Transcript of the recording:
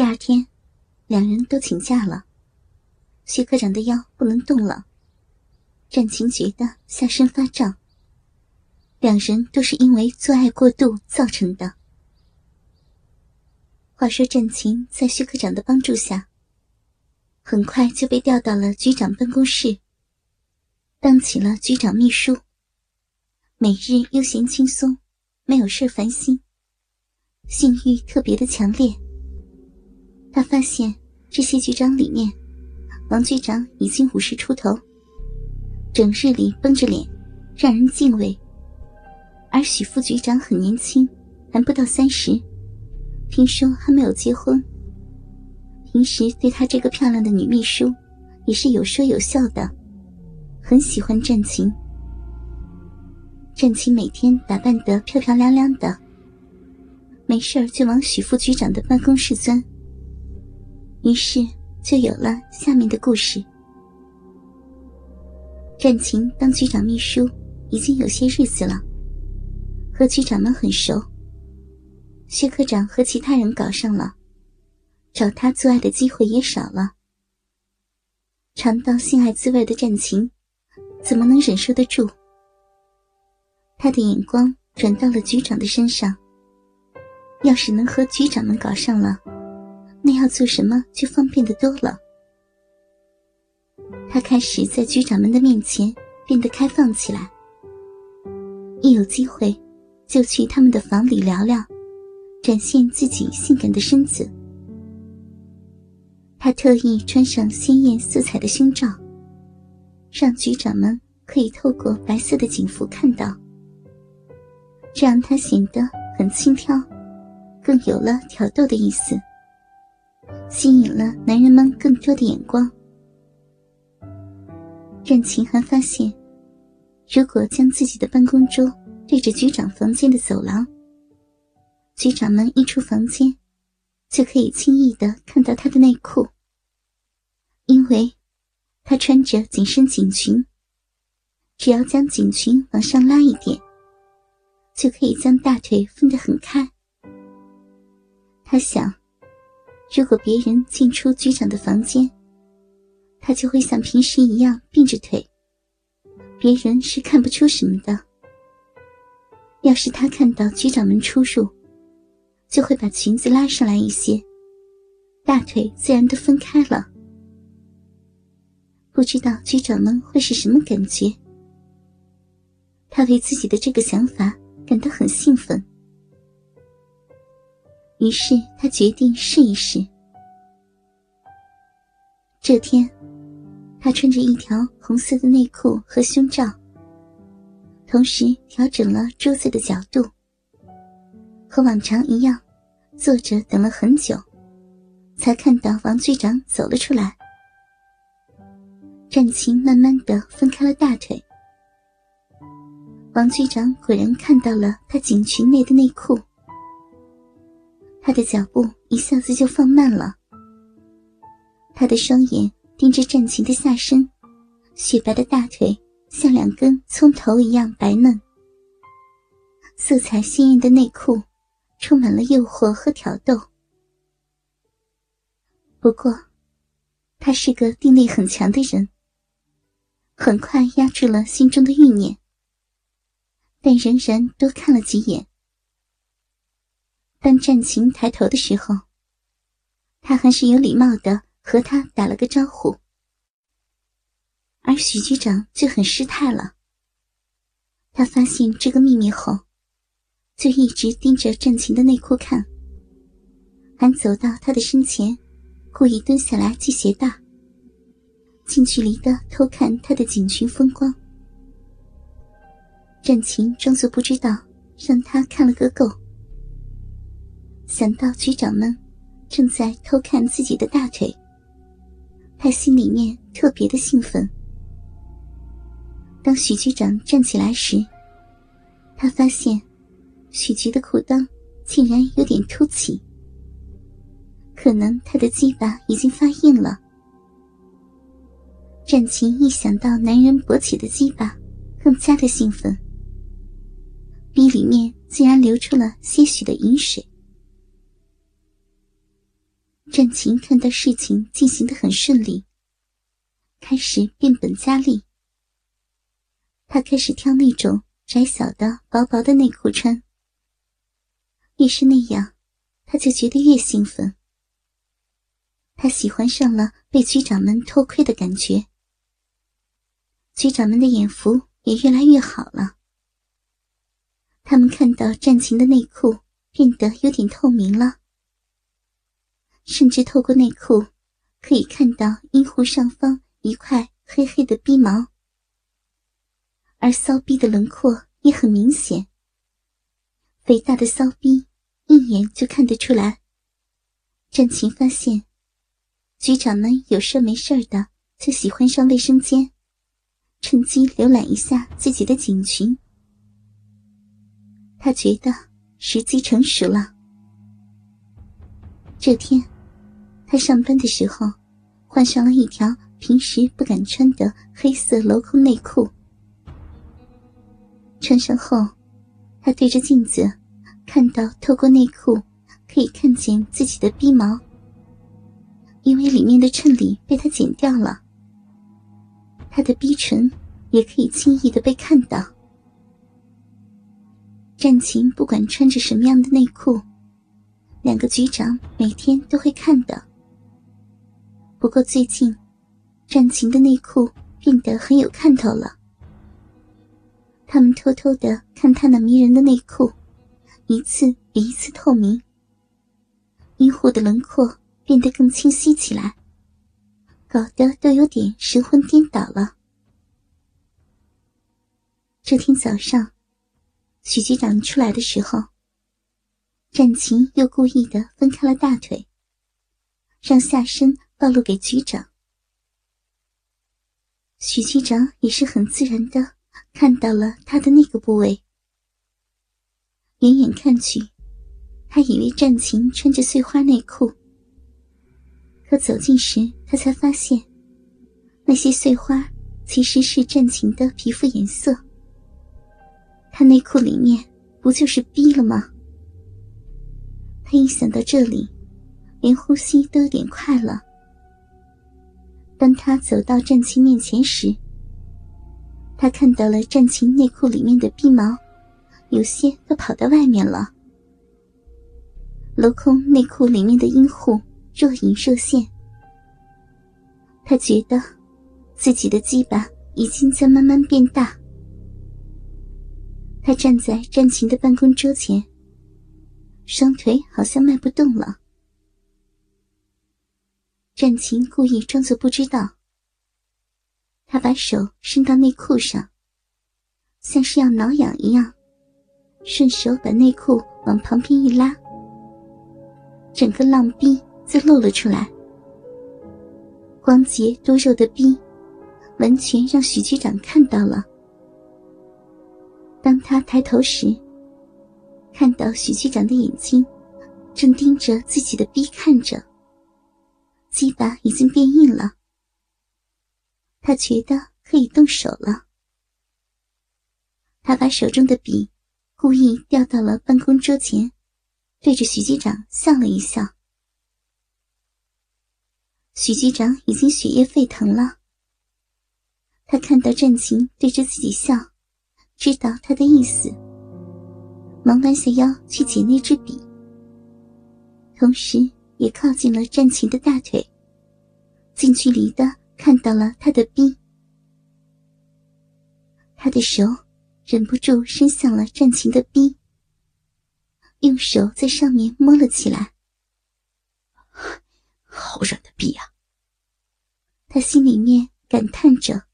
第二天，两人都请假了。薛科长的腰不能动了，战琴觉得下身发胀。两人都是因为做爱过度造成的。话说战琴在薛科长的帮助下，很快就被调到了局长办公室，当起了局长秘书。每日悠闲轻松，没有事烦心，性欲特别的强烈。他发现这些局长里面，王局长已经五十出头，整日里绷着脸，让人敬畏。而许副局长很年轻，还不到三十，听说还没有结婚。平时对他这个漂亮的女秘书，也是有说有笑的，很喜欢战琴。战琴每天打扮得漂漂亮亮的，没事就往许副局长的办公室钻。于是就有了下面的故事。战琴当局长秘书已经有些日子了，和局长们很熟。薛科长和其他人搞上了，找他做爱的机会也少了。尝到性爱滋味的战琴，怎么能忍受得住？他的眼光转到了局长的身上。要是能和局长们搞上了。那要做什么就方便的多了。他开始在局长们的面前变得开放起来，一有机会就去他们的房里聊聊，展现自己性感的身子。他特意穿上鲜艳色彩的胸罩，让局长们可以透过白色的警服看到，这让他显得很轻佻，更有了挑逗的意思。吸引了男人们更多的眼光。战琴还发现，如果将自己的办公桌对着局长房间的走廊，局长们一出房间，就可以轻易的看到他的内裤。因为，他穿着紧身紧裙，只要将紧裙往上拉一点，就可以将大腿分得很开。他想。如果别人进出局长的房间，他就会像平时一样并着腿，别人是看不出什么的。要是他看到局长们出入，就会把裙子拉上来一些，大腿自然的分开了。不知道局长们会是什么感觉？他为自己的这个想法感到很兴奋。于是他决定试一试。这天，他穿着一条红色的内裤和胸罩，同时调整了桌子的角度。和往常一样，坐着等了很久，才看到王局长走了出来。战琴慢慢的分开了大腿，王局长果然看到了他颈裙内的内裤。他的脚步一下子就放慢了，他的双眼盯着战琴的下身，雪白的大腿像两根葱头一样白嫩，色彩鲜艳的内裤充满了诱惑和挑逗。不过，他是个定力很强的人，很快压住了心中的欲念，但仍然多看了几眼。当战情抬头的时候，他还是有礼貌的和他打了个招呼。而许局长就很失态了。他发现这个秘密后，就一直盯着战情的内裤看，还走到他的身前，故意蹲下来系鞋带，近距离的偷看他的警裙风光。战情装作不知道，让他看了个够。想到局长们正在偷看自己的大腿，他心里面特别的兴奋。当许局长站起来时，他发现许局的裤裆竟然有点凸起，可能他的鸡巴已经发硬了。战琴一想到男人勃起的鸡巴，更加的兴奋，鼻里面竟然流出了些许的饮水。战琴看到事情进行的很顺利，开始变本加厉。他开始挑那种窄小的、薄薄的内裤穿。越是那样，他就觉得越兴奋。他喜欢上了被局长们偷窥的感觉。局长们的眼福也越来越好了。他们看到战琴的内裤变得有点透明了。甚至透过内裤，可以看到阴户上方一块黑黑的逼毛，而骚逼的轮廓也很明显。肥大的骚逼，一眼就看得出来。战琴发现，局长们有事没事的就喜欢上卫生间，趁机浏览一下自己的警裙。他觉得时机成熟了。这天。他上班的时候，换上了一条平时不敢穿的黑色镂空内裤。穿上后，他对着镜子，看到透过内裤可以看见自己的逼毛，因为里面的衬里被他剪掉了，他的逼唇也可以轻易的被看到。战琴不管穿着什么样的内裤，两个局长每天都会看的。不过最近，战琴的内裤变得很有看头了。他们偷偷的看他那迷人的内裤，一次比一次透明，阴户的轮廓变得更清晰起来，搞得都有点神魂颠倒了。这天早上，许局长出来的时候，战琴又故意的分开了大腿，让下身。暴露给局长，许局长也是很自然的看到了他的那个部位。远远看去，他以为战琴穿着碎花内裤，可走近时，他才发现那些碎花其实是战琴的皮肤颜色。他内裤里面不就是逼了吗？他一想到这里，连呼吸都有点快了。当他走到战琴面前时，他看到了战琴内裤里面的逼毛，有些都跑到外面了。镂空内裤里面的阴户若隐若现，他觉得自己的鸡巴已经在慢慢变大。他站在战琴的办公桌前，双腿好像迈不动了。战琴故意装作不知道，他把手伸到内裤上，像是要挠痒一样，顺手把内裤往旁边一拉，整个浪逼就露了出来。光洁多肉的逼，完全让许局长看到了。当他抬头时，看到许局长的眼睛正盯着自己的逼看着。鸡巴已经变硬了，他觉得可以动手了。他把手中的笔故意掉到了办公桌前，对着许局长笑了一笑。许局长已经血液沸腾了，他看到战情对着自己笑，知道他的意思，忙弯下腰去捡那支笔，同时。也靠近了战琴的大腿，近距离的看到了他的逼。他的手忍不住伸向了战琴的逼，用手在上面摸了起来。好软的逼啊！他心里面感叹着。